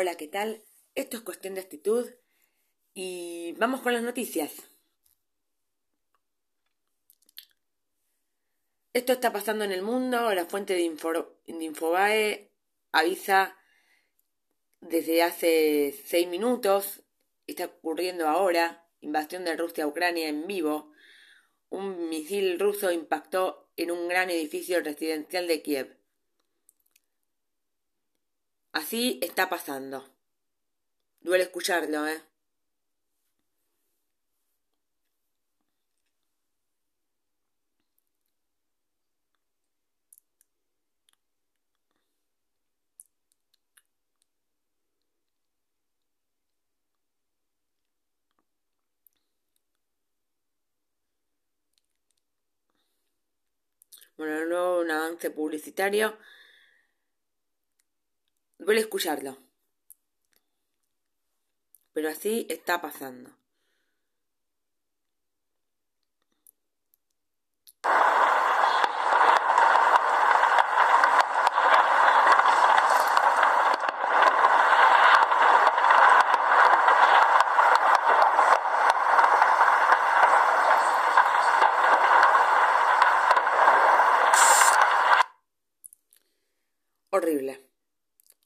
Hola, ¿qué tal? Esto es cuestión de actitud y vamos con las noticias. Esto está pasando en el mundo, la fuente de, Infobae avisa desde hace seis minutos, está ocurriendo ahora, invasión de Rusia a Ucrania en vivo, un misil ruso impactó en un gran edificio residencial de Kiev. Así está pasando. Duele escucharlo, ¿eh? Bueno, nuevo un avance publicitario Duele escucharlo. Pero así está pasando. horrible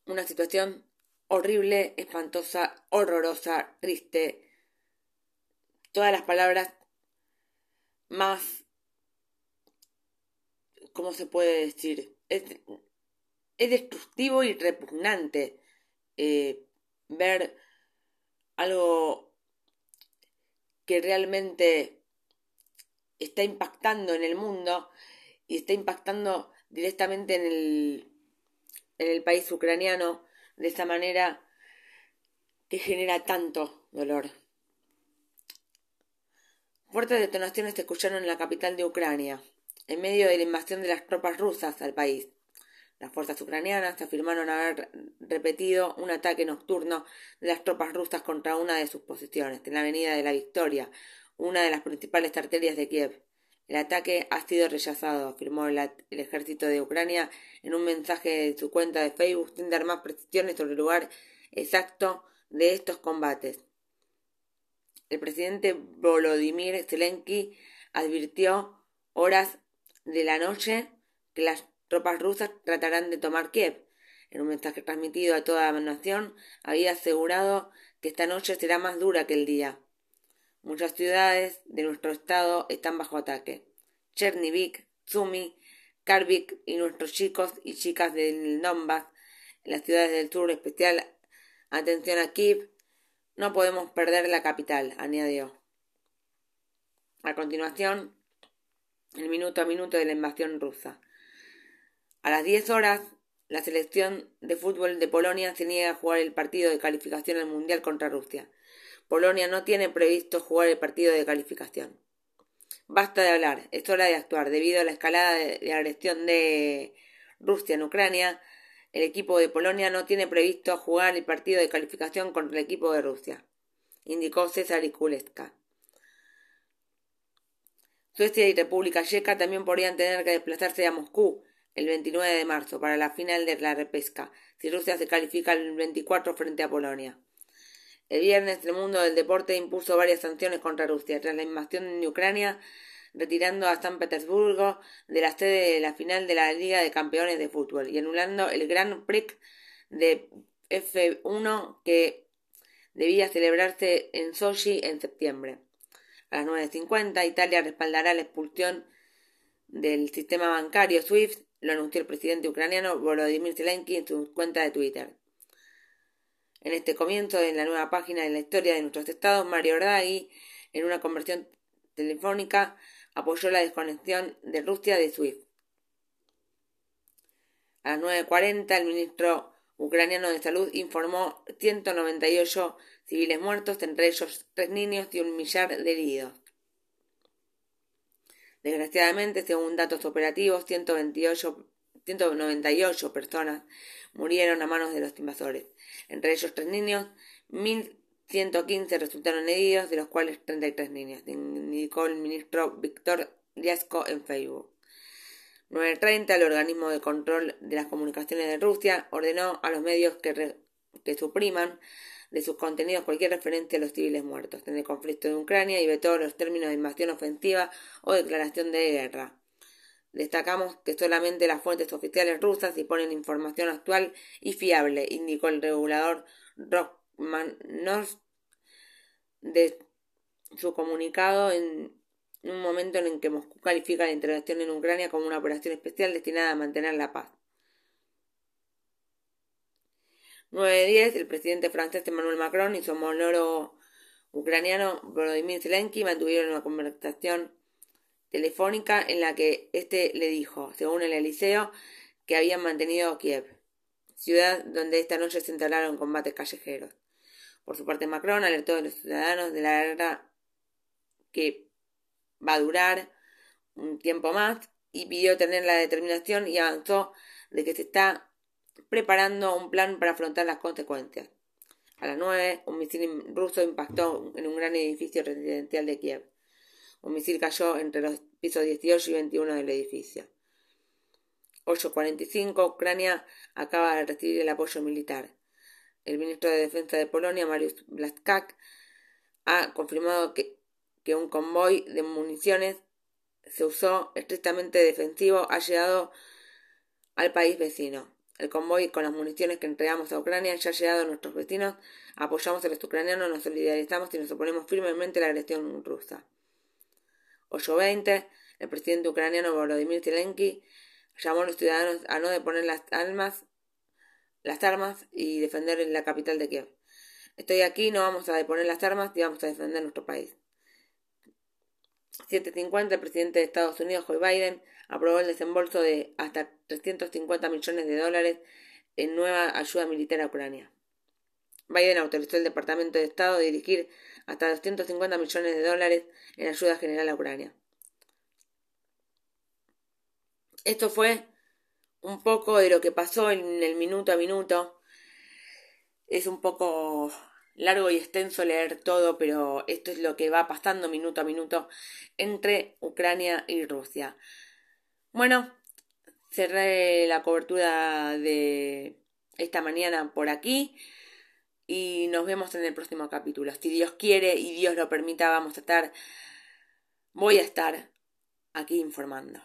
una situación horrible, espantosa, horrorosa, triste. Todas las palabras más... ¿Cómo se puede decir? Es, destructivo y repugnante eh, ver algo que realmente está impactando en el mundo y está impactando directamente en el en el país ucraniano de esta manera que genera tanto dolor. Fuertes detonaciones se escucharon en la capital de Ucrania, en medio de la invasión de las tropas rusas al país. Las fuerzas ucranianas afirmaron haber repetido un ataque nocturno de las tropas rusas contra una de sus posiciones, en la Avenida de la Victoria, una de las principales arterias de Kiev. El ataque ha sido rechazado, afirmó el, ejército de Ucrania en un mensaje de su cuenta de Facebook sin dar más precisiones sobre el lugar exacto de estos combates. El presidente Volodymyr Zelensky advirtió horas de la noche que las tropas rusas tratarán de tomar Kiev. En un mensaje transmitido a toda la nación, había asegurado que esta noche será más dura que el día. Muchas ciudades de nuestro estado están bajo ataque. Chernivik, Zumi, Karvik y nuestros chicos y chicas del Donbass, en las ciudades del sur, especial atención a Kiev, no podemos perder la capital, añadió. A continuación, el minuto a minuto de la invasión rusa. A las 10 horas, la selección de fútbol de Polonia se niega a jugar el partido de calificación al Mundial contra Rusia. Polonia no tiene previsto jugar el partido de calificación. Basta de hablar, es hora de actuar. Debido a la escalada de agresión de Rusia en Ucrania, el equipo de Polonia no tiene previsto jugar el partido de calificación contra el equipo de Rusia, indicó César Ikuleska. Suecia y República Checa también podrían tener que desplazarse a Moscú el 29 de marzo para la final de la repesca, si Rusia se califica el 24 frente a Polonia. El viernes el mundo del deporte impuso varias sanciones contra Rusia tras la invasión de Ucrania, retirando a San Petersburgo de la sede de la final de la Liga de Campeones de Fútbol y anulando el Grand Prix de F1 que debía celebrarse en Sochi en septiembre. A las 9.50 Italia respaldará la expulsión del sistema bancario SWIFT, lo anunció el presidente ucraniano Volodymyr Zelensky en su cuenta de Twitter. En este comienzo de la nueva página de la historia de nuestros estados, Mario Draghi, en una conversión telefónica, apoyó la desconexión de Rusia de SWIFT. A las 9.40, el ministro ucraniano de Salud informó 198 civiles muertos, entre ellos tres niños y un millar de heridos. Desgraciadamente, según datos operativos, 128 198 personas murieron a manos de los invasores, entre ellos tres niños, 1.115 resultaron heridos, de los cuales 33 niños, indicó el ministro Víctor Liasco en Facebook. 9.30, el organismo de control de las comunicaciones de Rusia ordenó a los medios que que supriman de sus contenidos cualquier referencia a los civiles muertos en el conflicto de Ucrania y todos los términos de invasión ofensiva o declaración de guerra. Destacamos que solamente las fuentes oficiales rusas disponen información actual y fiable, indicó el regulador Rockmanov de su comunicado en un momento en el que Moscú califica la intervención en Ucrania como una operación especial destinada a mantener la paz. 9-10, el presidente francés Emmanuel Macron y su homólogo ucraniano Volodymyr Zelensky mantuvieron una conversación telefónica en la que éste le dijo, según el Eliseo, que habían mantenido Kiev, ciudad donde esta noche se entablaron combates callejeros. Por su parte, Macron alertó a los ciudadanos de la guerra que va a durar un tiempo más y pidió tener la determinación y avanzó de que se está preparando un plan para afrontar las consecuencias. A las nueve, un misil ruso impactó en un gran edificio residencial de Kiev. Un misil cayó entre los pisos 18 y 21 del edificio. 8.45. Ucrania acaba de recibir el apoyo militar. El ministro de Defensa de Polonia, Mariusz Blaszczak, ha confirmado que, que un convoy de municiones se usó estrictamente defensivo ha llegado al país vecino. El convoy con las municiones que entregamos a Ucrania ya ha llegado a nuestros vecinos. Apoyamos a los ucranianos, nos solidarizamos y nos oponemos firmemente a la agresión rusa. 8.20, el presidente ucraniano Volodymyr Zelensky llamó a los ciudadanos a no deponer las armas, las armas y defender la capital de Kiev. Estoy aquí, no vamos a deponer las armas y vamos a defender nuestro país. 7.50, el presidente de Estados Unidos, Joe Biden, aprobó el desembolso de hasta 350 millones de dólares en nueva ayuda militar a Ucrania. Biden autorizó al Departamento de Estado a dirigir hasta 250 millones de dólares en ayuda general a Ucrania. Esto fue un poco de lo que pasó en el minuto a minuto. Es un poco largo y extenso leer todo, pero esto es lo que va pasando minuto a minuto entre Ucrania y Rusia. Bueno, cerré la cobertura de esta mañana por aquí y nos vemos en el próximo capítulo. Si Dios quiere y Dios lo permita, vamos a estar, voy a estar aquí informando.